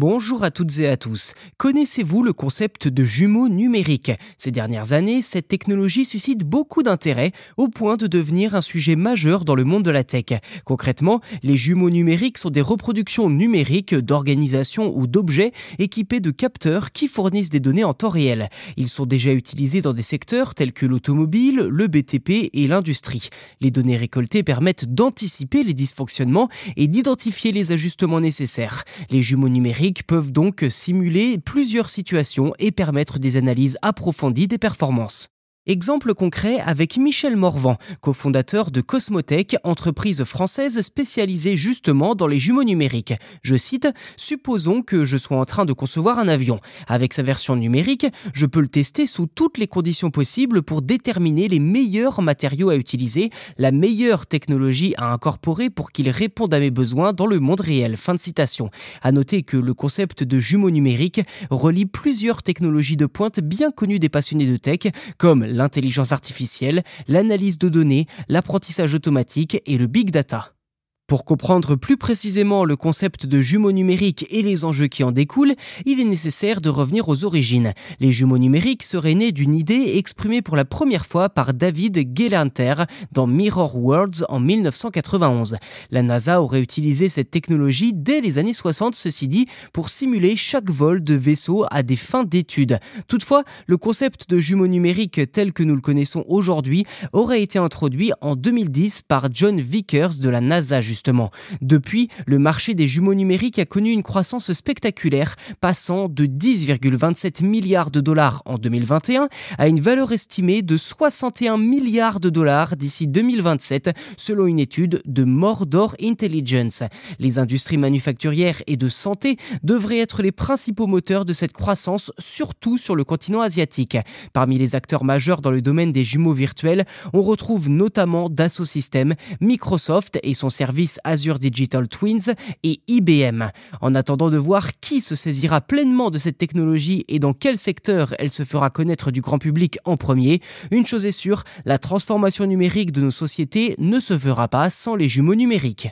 Bonjour à toutes et à tous. Connaissez-vous le concept de jumeaux numériques? Ces dernières années, cette technologie suscite beaucoup d'intérêt au point de devenir un sujet majeur dans le monde de la tech. Concrètement, les jumeaux numériques sont des reproductions numériques d'organisations ou d'objets équipés de capteurs qui fournissent des données en temps réel. Ils sont déjà utilisés dans des secteurs tels que l'automobile, le BTP et l'industrie. Les données récoltées permettent d'anticiper les dysfonctionnements et d'identifier les ajustements nécessaires. Les jumeaux numériques peuvent donc simuler plusieurs situations et permettre des analyses approfondies des performances. Exemple concret avec Michel Morvan, cofondateur de Cosmotech, entreprise française spécialisée justement dans les jumeaux numériques. Je cite Supposons que je sois en train de concevoir un avion. Avec sa version numérique, je peux le tester sous toutes les conditions possibles pour déterminer les meilleurs matériaux à utiliser, la meilleure technologie à incorporer pour qu'il réponde à mes besoins dans le monde réel. Fin de citation. À noter que le concept de jumeaux numériques relie plusieurs technologies de pointe bien connues des passionnés de tech, comme l'intelligence artificielle, l'analyse de données, l'apprentissage automatique et le big data. Pour comprendre plus précisément le concept de jumeaux numériques et les enjeux qui en découlent, il est nécessaire de revenir aux origines. Les jumeaux numériques seraient nés d'une idée exprimée pour la première fois par David Gelanter dans Mirror Worlds en 1991. La NASA aurait utilisé cette technologie dès les années 60, ceci dit, pour simuler chaque vol de vaisseau à des fins d'études. Toutefois, le concept de jumeaux numériques tel que nous le connaissons aujourd'hui aurait été introduit en 2010 par John Vickers de la NASA depuis, le marché des jumeaux numériques a connu une croissance spectaculaire, passant de 10,27 milliards de dollars en 2021 à une valeur estimée de 61 milliards de dollars d'ici 2027, selon une étude de Mordor Intelligence. Les industries manufacturières et de santé devraient être les principaux moteurs de cette croissance, surtout sur le continent asiatique. Parmi les acteurs majeurs dans le domaine des jumeaux virtuels, on retrouve notamment Dassault Systèmes, Microsoft et son service Azure Digital Twins et IBM. En attendant de voir qui se saisira pleinement de cette technologie et dans quel secteur elle se fera connaître du grand public en premier, une chose est sûre, la transformation numérique de nos sociétés ne se fera pas sans les jumeaux numériques.